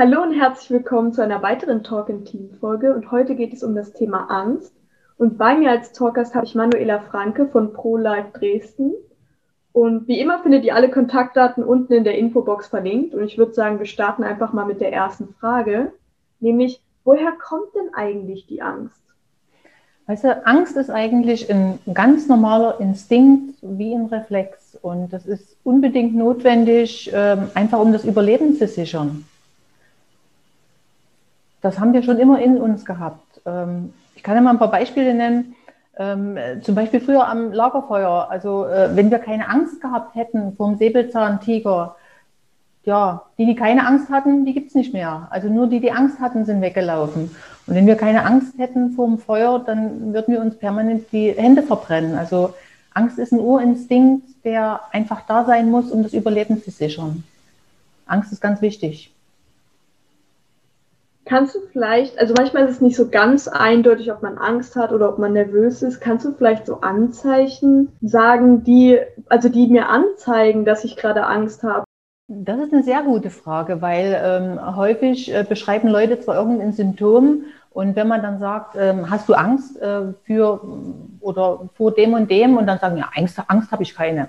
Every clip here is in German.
Hallo und herzlich willkommen zu einer weiteren Talk in Team Folge und heute geht es um das Thema Angst. Und bei mir als Talkgast habe ich Manuela Franke von ProLife Dresden. Und wie immer findet ihr alle Kontaktdaten unten in der Infobox verlinkt. Und ich würde sagen, wir starten einfach mal mit der ersten Frage, nämlich woher kommt denn eigentlich die Angst? Weißt du, Angst ist eigentlich ein ganz normaler Instinkt wie ein Reflex. Und das ist unbedingt notwendig, ähm, einfach um das Überleben zu sichern das haben wir schon immer in uns gehabt. Ähm, ich kann ja mal ein paar Beispiele nennen. Ähm, zum Beispiel früher am Lagerfeuer. Also äh, wenn wir keine Angst gehabt hätten vor dem Säbelzahntiger, ja, die, die keine Angst hatten, die gibt es nicht mehr. Also nur die, die Angst hatten, sind weggelaufen. Und wenn wir keine Angst hätten vor dem Feuer, dann würden wir uns permanent die Hände verbrennen. Also Angst ist ein Urinstinkt, der einfach da sein muss, um das Überleben zu sichern. Angst ist ganz wichtig. Kannst du vielleicht, also manchmal ist es nicht so ganz eindeutig, ob man Angst hat oder ob man nervös ist. Kannst du vielleicht so Anzeichen sagen, die, also die mir anzeigen, dass ich gerade Angst habe? Das ist eine sehr gute Frage, weil ähm, häufig äh, beschreiben Leute zwar irgendein Symptom und wenn man dann sagt, ähm, hast du Angst äh, für oder vor dem und dem und dann sagen, ja, Angst, Angst habe ich keine.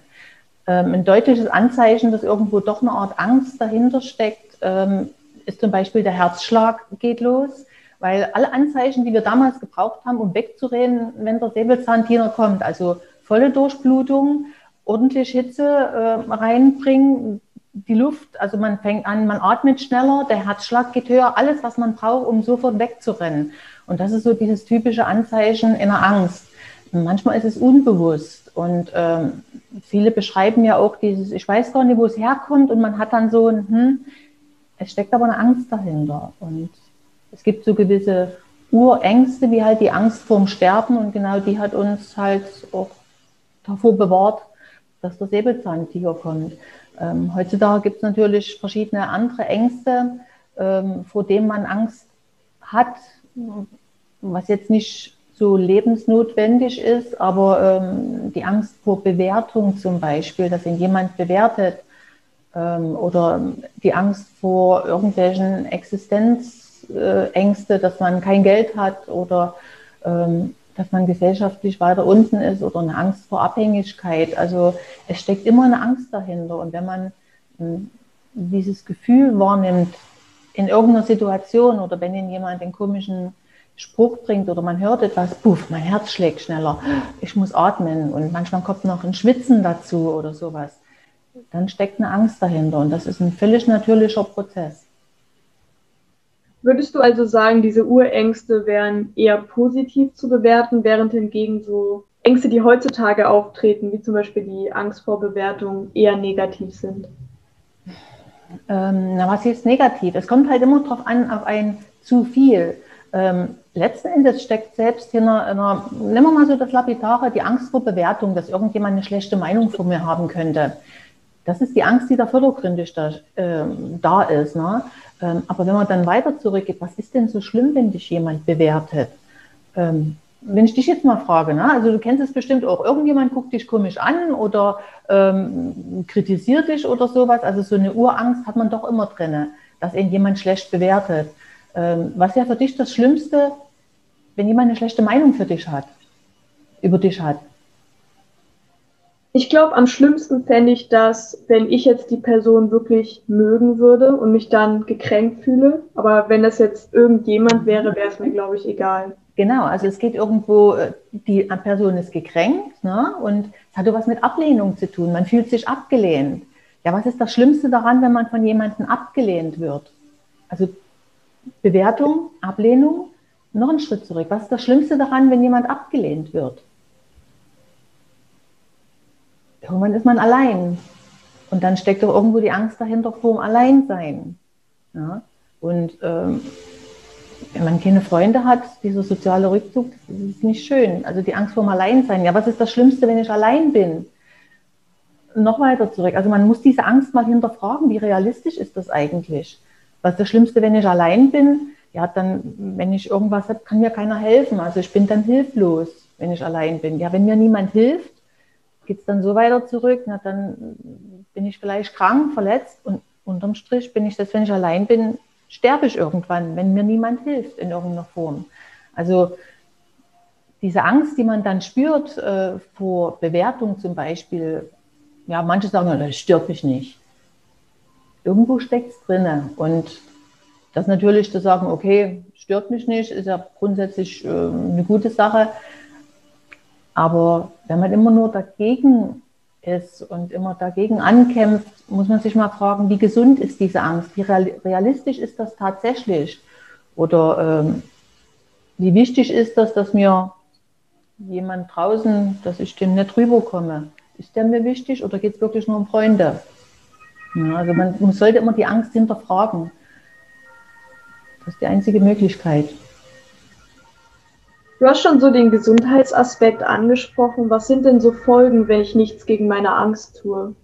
Ähm, ein deutliches Anzeichen, dass irgendwo doch eine Art Angst dahinter steckt, ähm, ist zum Beispiel der Herzschlag geht los, weil alle Anzeichen, die wir damals gebraucht haben, um wegzureden, wenn der Säbelzahntiener kommt, also volle Durchblutung, ordentlich Hitze äh, reinbringen, die Luft, also man fängt an, man atmet schneller, der Herzschlag geht höher, alles, was man braucht, um sofort wegzurennen. Und das ist so dieses typische Anzeichen in der Angst. Manchmal ist es unbewusst und ähm, viele beschreiben ja auch dieses, ich weiß gar nicht, wo es herkommt und man hat dann so ein, hm, es steckt aber eine Angst dahinter. Und es gibt so gewisse Urängste, wie halt die Angst vorm Sterben. Und genau die hat uns halt auch davor bewahrt, dass der Säbelzahntiger kommt. Ähm, heutzutage gibt es natürlich verschiedene andere Ängste, ähm, vor denen man Angst hat, was jetzt nicht so lebensnotwendig ist, aber ähm, die Angst vor Bewertung zum Beispiel, dass ihn jemand bewertet, oder die Angst vor irgendwelchen Existenzängste, dass man kein Geld hat oder ähm, dass man gesellschaftlich weiter unten ist oder eine Angst vor Abhängigkeit. Also es steckt immer eine Angst dahinter. Und wenn man hm, dieses Gefühl wahrnimmt in irgendeiner Situation oder wenn Ihnen jemand den komischen Spruch bringt oder man hört etwas, puff, mein Herz schlägt schneller, ich muss atmen und manchmal kommt noch ein Schwitzen dazu oder sowas dann steckt eine Angst dahinter und das ist ein völlig natürlicher Prozess. Würdest du also sagen, diese Urängste wären eher positiv zu bewerten, während hingegen so Ängste, die heutzutage auftreten, wie zum Beispiel die Angst vor Bewertung, eher negativ sind? Ähm, na, was ist negativ? Es kommt halt immer darauf an, auf ein zu viel. Ähm, letzten Endes steckt selbst hinter einer, nehmen wir mal so das Lapidare, die Angst vor Bewertung, dass irgendjemand eine schlechte Meinung von mir haben könnte. Das ist die Angst, die da vordergründig da, äh, da ist. Ne? Ähm, aber wenn man dann weiter zurückgeht, was ist denn so schlimm, wenn dich jemand bewertet? Ähm, wenn ich dich jetzt mal frage, ne? also du kennst es bestimmt auch, irgendjemand guckt dich komisch an oder ähm, kritisiert dich oder sowas. Also so eine Urangst hat man doch immer drin, dass ihn jemand schlecht bewertet. Ähm, was wäre für dich das Schlimmste, wenn jemand eine schlechte Meinung für dich hat, über dich hat? Ich glaube, am schlimmsten fände ich das, wenn ich jetzt die Person wirklich mögen würde und mich dann gekränkt fühle. Aber wenn das jetzt irgendjemand wäre, wäre es mir, glaube ich, egal. Genau, also es geht irgendwo, äh, die Person ist gekränkt ne? und es hat was mit Ablehnung zu tun. Man fühlt sich abgelehnt. Ja, was ist das Schlimmste daran, wenn man von jemandem abgelehnt wird? Also Bewertung, Ablehnung, noch einen Schritt zurück. Was ist das Schlimmste daran, wenn jemand abgelehnt wird? Irgendwann ist man allein. Und dann steckt doch irgendwo die Angst dahinter vor dem Alleinsein. Ja? Und ähm, wenn man keine Freunde hat, dieser soziale Rückzug, das ist nicht schön. Also die Angst vor dem Alleinsein. Ja, was ist das Schlimmste, wenn ich allein bin? Noch weiter zurück. Also man muss diese Angst mal hinterfragen, wie realistisch ist das eigentlich? Was ist das Schlimmste, wenn ich allein bin? Ja, dann, wenn ich irgendwas habe, kann mir keiner helfen. Also ich bin dann hilflos, wenn ich allein bin. Ja, wenn mir niemand hilft, geht es dann so weiter zurück, na, dann bin ich vielleicht krank, verletzt und unterm Strich bin ich das, wenn ich allein bin, sterbe ich irgendwann, wenn mir niemand hilft in irgendeiner Form. Also diese Angst, die man dann spürt äh, vor Bewertung zum Beispiel, ja, manche sagen, das stört mich nicht. Irgendwo steckt es drin. Und das natürlich zu sagen, okay, stört mich nicht, ist ja grundsätzlich äh, eine gute Sache. Aber wenn man immer nur dagegen ist und immer dagegen ankämpft, muss man sich mal fragen, wie gesund ist diese Angst? Wie realistisch ist das tatsächlich? Oder ähm, wie wichtig ist das, dass mir jemand draußen, dass ich dem nicht rüberkomme? Ist der mir wichtig oder geht es wirklich nur um Freunde? Ja, also man, man sollte immer die Angst hinterfragen. Das ist die einzige Möglichkeit. Du hast schon so den Gesundheitsaspekt angesprochen. Was sind denn so Folgen, wenn ich nichts gegen meine Angst tue?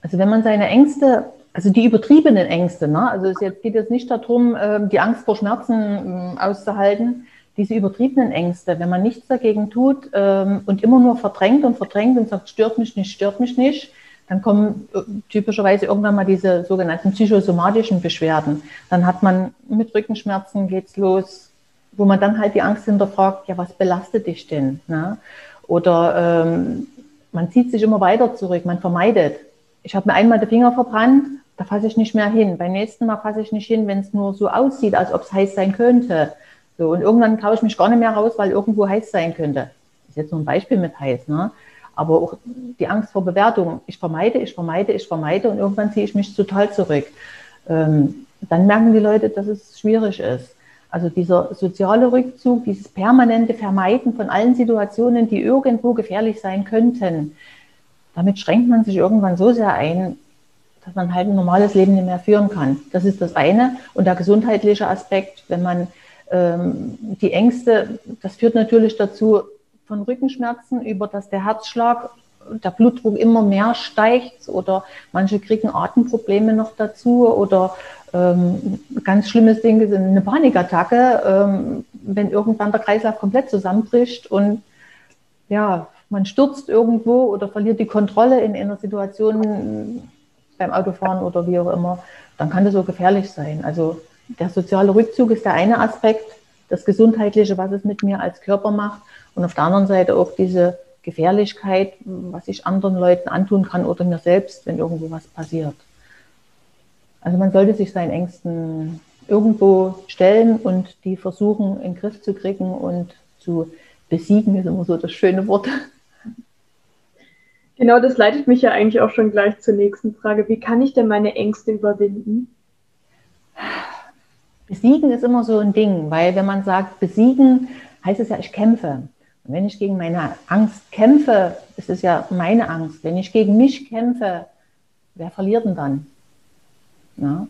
Also wenn man seine Ängste, also die übertriebenen Ängste, ne? also es geht jetzt nicht darum, ähm, die Angst vor Schmerzen ähm, auszuhalten, diese übertriebenen Ängste, wenn man nichts dagegen tut ähm, und immer nur verdrängt und verdrängt und sagt, stört mich nicht, stört mich nicht, dann kommen äh, typischerweise irgendwann mal diese sogenannten psychosomatischen Beschwerden. Dann hat man mit Rückenschmerzen geht's los, wo man dann halt die Angst hinterfragt, ja, was belastet dich denn? Ne? Oder ähm, man zieht sich immer weiter zurück, man vermeidet. Ich habe mir einmal den Finger verbrannt, da fasse ich nicht mehr hin. Beim nächsten Mal fasse ich nicht hin, wenn es nur so aussieht, als ob es heiß sein könnte. So, und irgendwann traue ich mich gar nicht mehr raus, weil irgendwo heiß sein könnte. Das ist jetzt nur ein Beispiel mit heiß, ne? Aber auch die Angst vor Bewertung. Ich vermeide, ich vermeide, ich vermeide und irgendwann ziehe ich mich total zurück. Ähm, dann merken die Leute, dass es schwierig ist. Also dieser soziale Rückzug, dieses permanente Vermeiden von allen Situationen, die irgendwo gefährlich sein könnten, damit schränkt man sich irgendwann so sehr ein, dass man halt ein normales Leben nicht mehr führen kann. Das ist das eine. Und der gesundheitliche Aspekt, wenn man ähm, die Ängste, das führt natürlich dazu von Rückenschmerzen über, dass der Herzschlag, der Blutdruck immer mehr steigt oder manche kriegen Atemprobleme noch dazu oder ähm, ganz schlimmes Ding ist eine Panikattacke, ähm, wenn irgendwann der Kreislauf komplett zusammenbricht und ja, man stürzt irgendwo oder verliert die Kontrolle in einer Situation beim Autofahren oder wie auch immer, dann kann das so gefährlich sein. Also der soziale Rückzug ist der eine Aspekt, das Gesundheitliche, was es mit mir als Körper macht und auf der anderen Seite auch diese Gefährlichkeit, was ich anderen Leuten antun kann oder mir selbst, wenn irgendwo was passiert. Also man sollte sich seinen Ängsten irgendwo stellen und die versuchen in den Griff zu kriegen und zu besiegen, ist immer so das schöne Wort. Genau, das leitet mich ja eigentlich auch schon gleich zur nächsten Frage. Wie kann ich denn meine Ängste überwinden? Besiegen ist immer so ein Ding, weil wenn man sagt besiegen, heißt es ja, ich kämpfe. Und wenn ich gegen meine Angst kämpfe, ist es ja meine Angst. Wenn ich gegen mich kämpfe, wer verliert denn dann? Ja?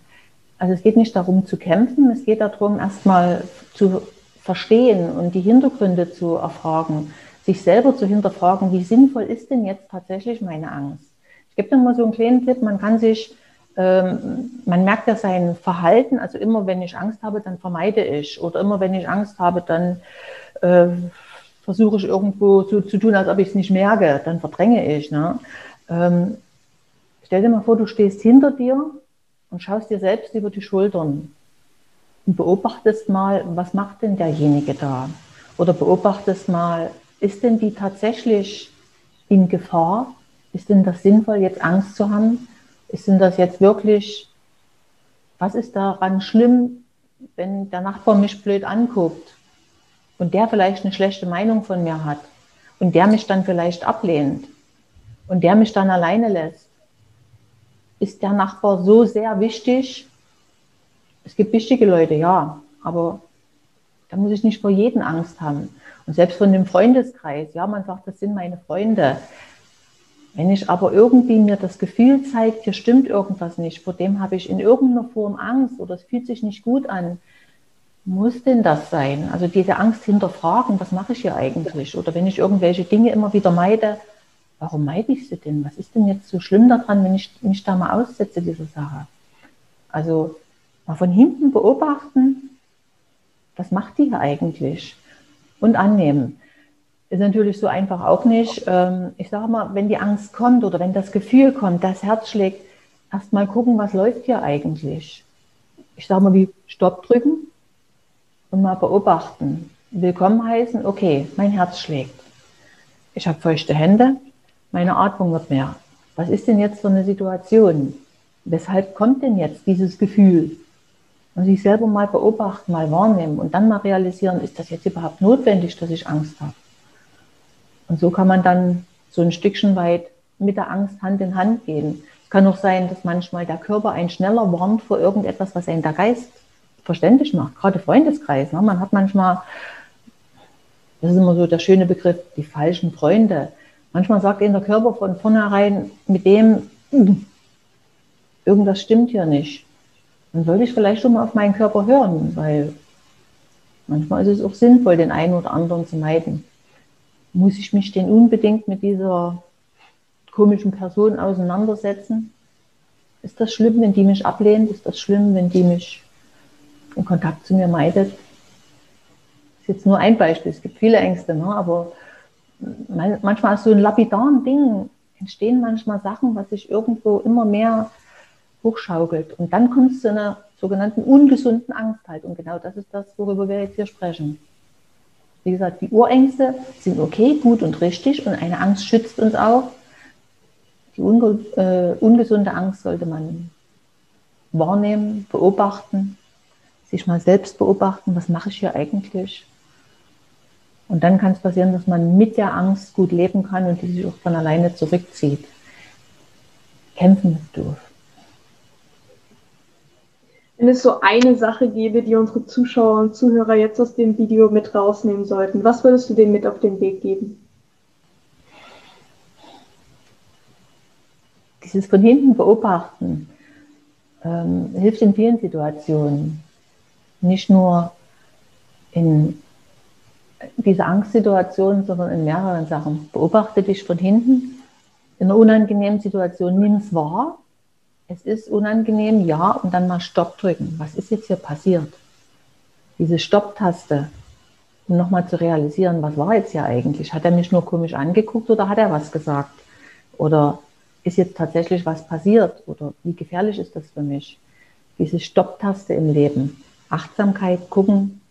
Also es geht nicht darum zu kämpfen, es geht darum, erstmal zu verstehen und die Hintergründe zu erfragen, sich selber zu hinterfragen, wie sinnvoll ist denn jetzt tatsächlich meine Angst? Ich gebe dir mal so einen kleinen Tipp, man kann sich, ähm, man merkt ja sein Verhalten, also immer wenn ich Angst habe, dann vermeide ich oder immer wenn ich Angst habe, dann äh, versuche ich irgendwo so zu tun, als ob ich es nicht merke, dann verdränge ich. Ne? Ähm, stell dir mal vor, du stehst hinter dir und schaust dir selbst über die Schultern und beobachtest mal, was macht denn derjenige da? Oder beobachtest mal, ist denn die tatsächlich in Gefahr? Ist denn das sinnvoll, jetzt Angst zu haben? Ist denn das jetzt wirklich, was ist daran schlimm, wenn der Nachbar mich blöd anguckt und der vielleicht eine schlechte Meinung von mir hat und der mich dann vielleicht ablehnt und der mich dann alleine lässt? Ist der Nachbar so sehr wichtig? Es gibt wichtige Leute, ja, aber da muss ich nicht vor jeden Angst haben. Und selbst von dem Freundeskreis, ja, man sagt, das sind meine Freunde. Wenn ich aber irgendwie mir das Gefühl zeigt, hier stimmt irgendwas nicht, vor dem habe ich in irgendeiner Form Angst oder es fühlt sich nicht gut an, muss denn das sein? Also diese Angst hinterfragen, was mache ich hier eigentlich? Oder wenn ich irgendwelche Dinge immer wieder meide, warum meide ich sie denn? Was ist denn jetzt so schlimm daran, wenn ich mich da mal aussetze, dieser Sache? Also mal von hinten beobachten, was macht die hier eigentlich? Und annehmen. Ist natürlich so einfach auch nicht. Ähm, ich sage mal, wenn die Angst kommt oder wenn das Gefühl kommt, das Herz schlägt, erst mal gucken, was läuft hier eigentlich. Ich sage mal, wie Stopp drücken und mal beobachten. Willkommen heißen, okay, mein Herz schlägt. Ich habe feuchte Hände, meine Atmung wird mehr. Was ist denn jetzt für eine Situation? Weshalb kommt denn jetzt dieses Gefühl? Und sich selber mal beobachten, mal wahrnehmen und dann mal realisieren, ist das jetzt überhaupt notwendig, dass ich Angst habe? Und so kann man dann so ein Stückchen weit mit der Angst Hand in Hand gehen. Es kann auch sein, dass manchmal der Körper einen schneller warnt vor irgendetwas, was einen der Geist verständlich macht. Gerade Freundeskreis. Ne? Man hat manchmal, das ist immer so der schöne Begriff, die falschen Freunde. Manchmal sagt ihnen der Körper von vornherein mit dem, hm, irgendwas stimmt hier nicht. Dann sollte ich vielleicht schon mal auf meinen Körper hören, weil manchmal ist es auch sinnvoll, den einen oder anderen zu meiden. Muss ich mich denn unbedingt mit dieser komischen Person auseinandersetzen? Ist das schlimm, wenn die mich ablehnt? Ist das schlimm, wenn die mich in Kontakt zu mir meidet? Das ist jetzt nur ein Beispiel. Es gibt viele Ängste, ne? aber manchmal ist so ein lapidaren Ding entstehen manchmal Sachen, was sich irgendwo immer mehr hochschaukelt. Und dann kommt es zu einer sogenannten ungesunden Angsthaltung. Genau das ist das, worüber wir jetzt hier sprechen. Wie gesagt, die Urängste sind okay, gut und richtig und eine Angst schützt uns auch. Die unge äh, ungesunde Angst sollte man wahrnehmen, beobachten, sich mal selbst beobachten, was mache ich hier eigentlich? Und dann kann es passieren, dass man mit der Angst gut leben kann und die sich auch von alleine zurückzieht. Kämpfen ist doof. Wenn es so eine Sache gäbe, die unsere Zuschauer und Zuhörer jetzt aus dem Video mit rausnehmen sollten, was würdest du denen mit auf den Weg geben? Dieses von hinten beobachten ähm, hilft in vielen Situationen. Nicht nur in dieser Angstsituation, sondern in mehreren Sachen. Beobachte dich von hinten. In einer unangenehmen Situation nimm es wahr es ist unangenehm, ja, und dann mal Stopp drücken. Was ist jetzt hier passiert? Diese Stopp-Taste, um nochmal zu realisieren, was war jetzt hier eigentlich? Hat er mich nur komisch angeguckt oder hat er was gesagt? Oder ist jetzt tatsächlich was passiert? Oder wie gefährlich ist das für mich? Diese Stopp-Taste im Leben. Achtsamkeit, gucken,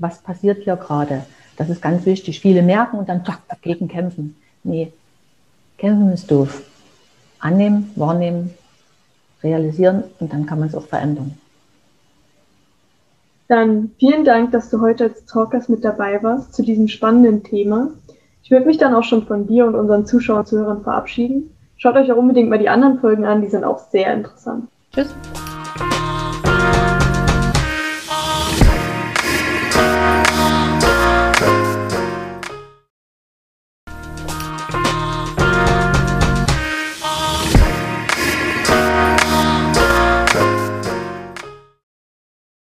was passiert hier gerade? Das ist ganz wichtig. Viele merken und dann zack, dagegen kämpfen. Nee, kämpfen ist doof. Annehmen, wahrnehmen, realisieren und dann kann man es auch verändern. Dann vielen Dank, dass du heute als Talkers mit dabei warst zu diesem spannenden Thema. Ich würde mich dann auch schon von dir und unseren Zuschauern und Zuhörern verabschieden. Schaut euch auch unbedingt mal die anderen Folgen an, die sind auch sehr interessant. Tschüss.